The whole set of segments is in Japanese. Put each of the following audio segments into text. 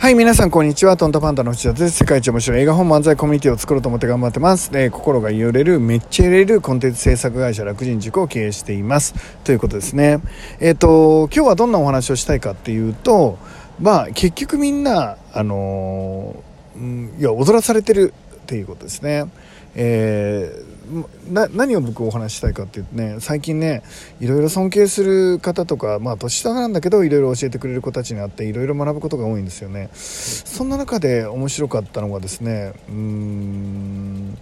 はい、皆さん、こんにちは。トントパンダの内田です。世界一面白い映画本漫才コミュニティを作ろうと思って頑張ってます。えー、心が揺れる、めっちゃ揺れるコンテンツ制作会社楽人塾を経営しています。ということですね。えっ、ー、と、今日はどんなお話をしたいかっていうと、まあ、結局みんな、あのー、いや、踊らされてるっていうことですね。えー、何を僕お話ししたいかっていうとね最近ねいろいろ尊敬する方とかまあ年下なんだけどいろいろ教えてくれる子たちに会っていろいろ学ぶことが多いんですよね。そんな中で面白かったのがですねうん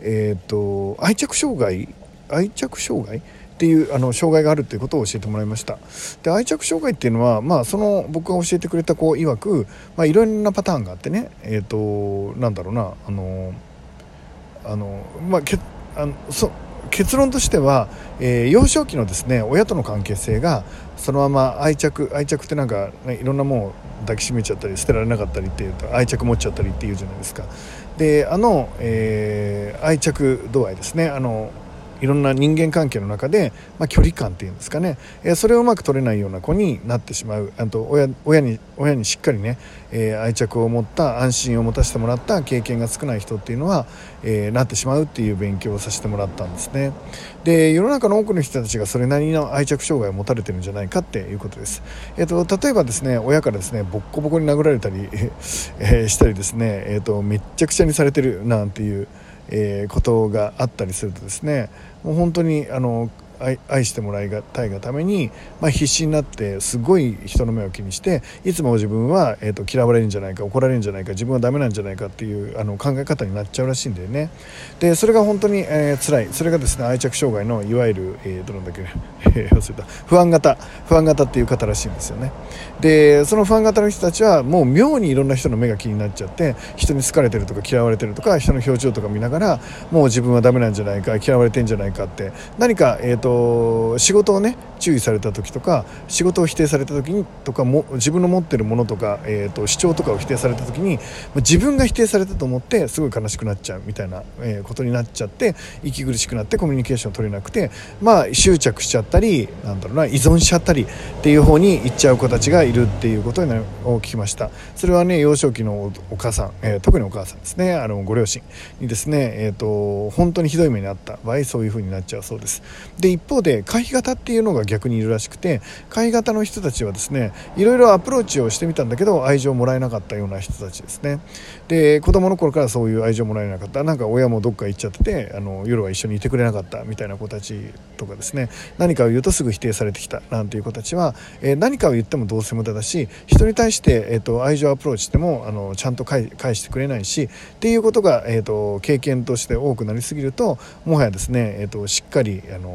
えっ、ー、と愛着障害愛着障害っていうあの障害があるっていうことを教えてもらいました。で愛着障害っていうのは、まあ、その僕が教えてくれた子曰く、まあ、いろんなパターンがあってねえっ、ー、となんだろうなあのあの、まあ、あのそ結論としては、えー、幼少期のですね親との関係性がそのまま愛着愛着ってなんか、ね、いろんなものを抱きしめちゃったり捨てられなかったりっていうと愛着持っちゃったりっていうじゃないですか。であの、えー、愛着度合いですね。あのいろんな人間関係の中で、まあ、距離感っていうんですかね、えー、それをうまく取れないような子になってしまう。あと親親に親にしっかりね、えー、愛着を持った安心を持たせてもらった経験が少ない人っていうのは、えー、なってしまうっていう勉強をさせてもらったんですね。で世の中の多くの人たちがそれなりの愛着障害を持たれてるんじゃないかっていうことです、えーと、例えばですね親からですねボッコボコに殴られたり、えー、したりですね、えーとめっちゃくちゃにされてるなんていうえー、ことがあったりするとですねもう本当にあの愛してもらいたいがために、まあ、必死になってすごい人の目を気にしていつも自分は、えーと、嫌われるんじゃないか怒られるんじゃないか自分はダメなんじゃないかっていうあの考え方になっちゃうらしいんだよね。でそれが本当に、えー、辛い。それがですね愛着障害のいわゆる、えー、どなんだっけ、えー、忘れた。不安型。不安型っていう方らしいんですよね。でその不安型の人たちはもう妙にいろんな人の目が気になっちゃって人に好かれてるとか嫌われてるとか人の表情とか見ながらもう自分はダメなんじゃないか嫌われてんじゃないかって何か、えーと仕事をね注意された時とか仕事を否定された時にとかも自分の持ってるものとか、えーと、主張とかを否定された時に自分が否定されたと思ってすごい悲しくなっちゃうみたいな、えー、ことになっちゃって息苦しくなってコミュニケーション取れなくてまあ執着しちゃったりなんだろうな依存しちゃったりっていう方に行っちゃう子たちがいるっていうことを聞きました。それはね幼少期のお母さん、えー、特にお母さんですね。あのご両親にですね、えーと、本当にひどい目に遭った場合そういう風になっちゃうそうです。で一方で回避型っていうのが逆にいるらしくて回避型の人たちはですねいろいろアプローチをしてみたんだけど愛情をもらえなかったような人たちですね。で子供の頃からそういう愛情もらえなかった。なんか親もどっか行っちゃっててあの夜は一緒にいてくれなかったみたいな子たちとかですね。何かを言うとすぐ否定されてきたなんていう子たちは、えー、何かを言ってもどうせ無駄だし人に対して、えーと、愛情アプローチしてもあのちゃんと返してくれないしっていうことが、えーと、経験として多くなりすぎるともはやですね、えーとしっかりあの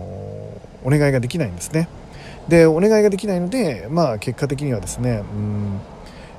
お願いができないんですね。でお願いができないので、まあ、結果的にはですね、うん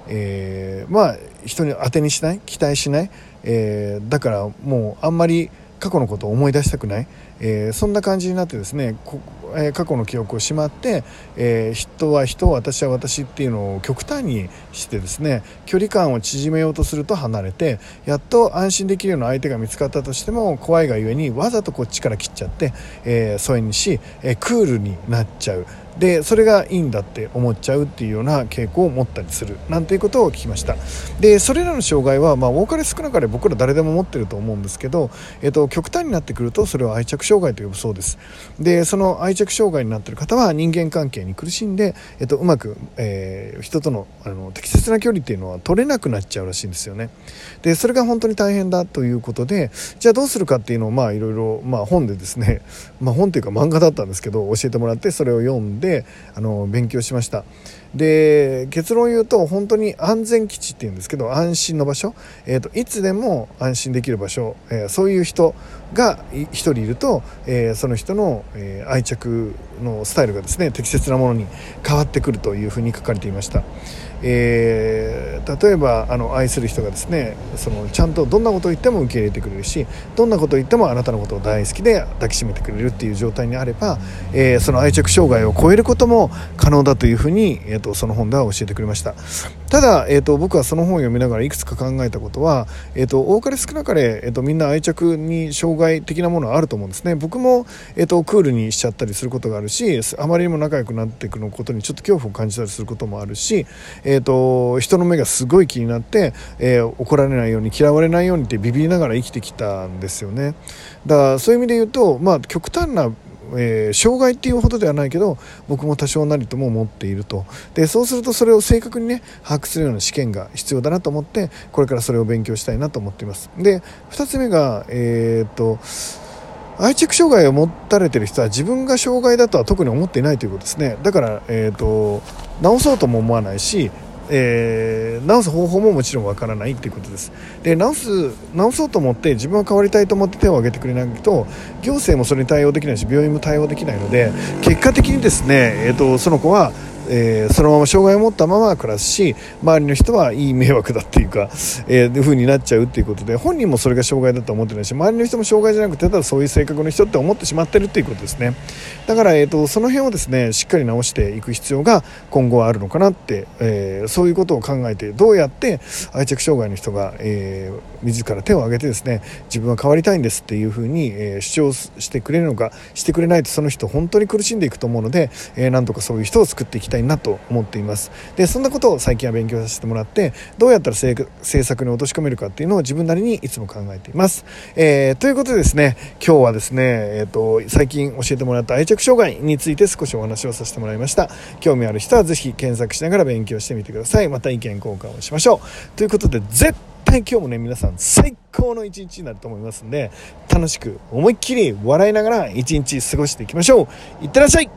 えー、まあ人に当てにしない期待しない、えー、だからもうあんまり過去のことを思い出したくない、えー、そんな感じになってですねこえー、過去の記憶をしまって、えー、人は人私は私っていうのを極端にしてですね距離感を縮めようとすると離れてやっと安心できるような相手が見つかったとしても怖いがゆえにわざとこっちから切っちゃって、えー、疎遠にし、えー、クールになっちゃう。でそれがいいんだって思っちゃうっていうような傾向を持ったりするなんていうことを聞きました。でそれらの障害は、まあ、多かれ少なかれ僕ら誰でも持ってると思うんですけど、えっと、極端になってくるとそれを愛着障害と呼ぶそうです。でその愛着障害になってる方は人間関係に苦しんで、えっと、うまく、えー、人とのあの適切な距離っていうのは取れなくなっちゃうらしいんですよね。でそれが本当に大変だということでじゃあどうするかっていうのをまあいろいろ、まあ、本でですね、まあ、本というか漫画だったんですけど教えてもらってそれを読んでであの勉強しました。で結論言うと本当に安全基地っていうんですけど安心の場所、えーと、いつでも安心できる場所、えー、そういう人。が1人いると、えー、その人の、えー、愛着のスタイルがですね適切なものに変わってくるというふうに書かれていました。えー、例えばあの愛する人がですねそのちゃんとどんなことを言っても受け入れてくれるしどんなことを言ってもあなたのことを大好きで抱きしめてくれるっていう状態にあれば、えー、その愛着障害を超えることも可能だというふうに、えーと、その本では教えてくれましたただ、えーと、僕はその本を読みながらいくつか考えたことは、えーと、多かれ少なかれ、えーと、みんな愛着に障害的なものはあると思うんですね。僕も、えー、とクールにしちゃったりすることがあるしあまりにも仲良くなっていくのことにちょっと恐怖を感じたりすることもあるし、えー、と人の目がすごい気になって、えー、怒られないように嫌われないようにってビビりながら生きてきたんですよね。だからそういう意味で言うと、まあ、極端なえー、障害っていうほどではないけど僕も多少なりとも持っていると。でそうするとそれを正確にね把握するような試験が必要だなと思ってこれからそれを勉強したいなと思っています。で2つ目がえー、っと愛着障害を持たれてる人は自分が障害だとは特に思っていないということですね。だから、えーと、と治そうとも思わないしえー、治す方法ももちろんわからないっていうことです。で治す治そうと思って自分は変わりたいと思って手を挙げてくれないと行政もそれに対応できないし病院も対応できないので結果的にですね、えーとその子はえー、そのまま障害を持ったまま暮らすし周りの人はいい迷惑だっていうか、えー、いう風になっちゃうっていうことで本人もそれが障害だと思ってないし周りの人も障害じゃなくてただそういう性格の人って思ってしまってるっていうことですね。だから、えーと、その辺をですねしっかり直していく必要が今後はあるのかなって、えー、そういうことを考えてどうやって愛着障害の人が、えー、自ら手を挙げてですね自分は変わりたいんですっていう風に、えー、主張してくれるのかしてくれないとその人本当に苦しんでいくと思うので、えー、なんとかそういう人を作っていきたい。たいなと思っています。でそんなことを最近は勉強させてもらってどうやったら政策に落とし込めるかっていうのを自分なりにいつも考えています、えー、ということでですね今日はですね、えーと、最近教えてもらった愛着障害について少しお話をさせてもらいました。興味ある人は是非検索しながら勉強してみてください。また意見交換をしましょう。ということで絶対今日もね皆さん最高の一日になると思いますんで楽しく思いっきり笑いながら一日過ごしていきましょう。いってらっしゃい。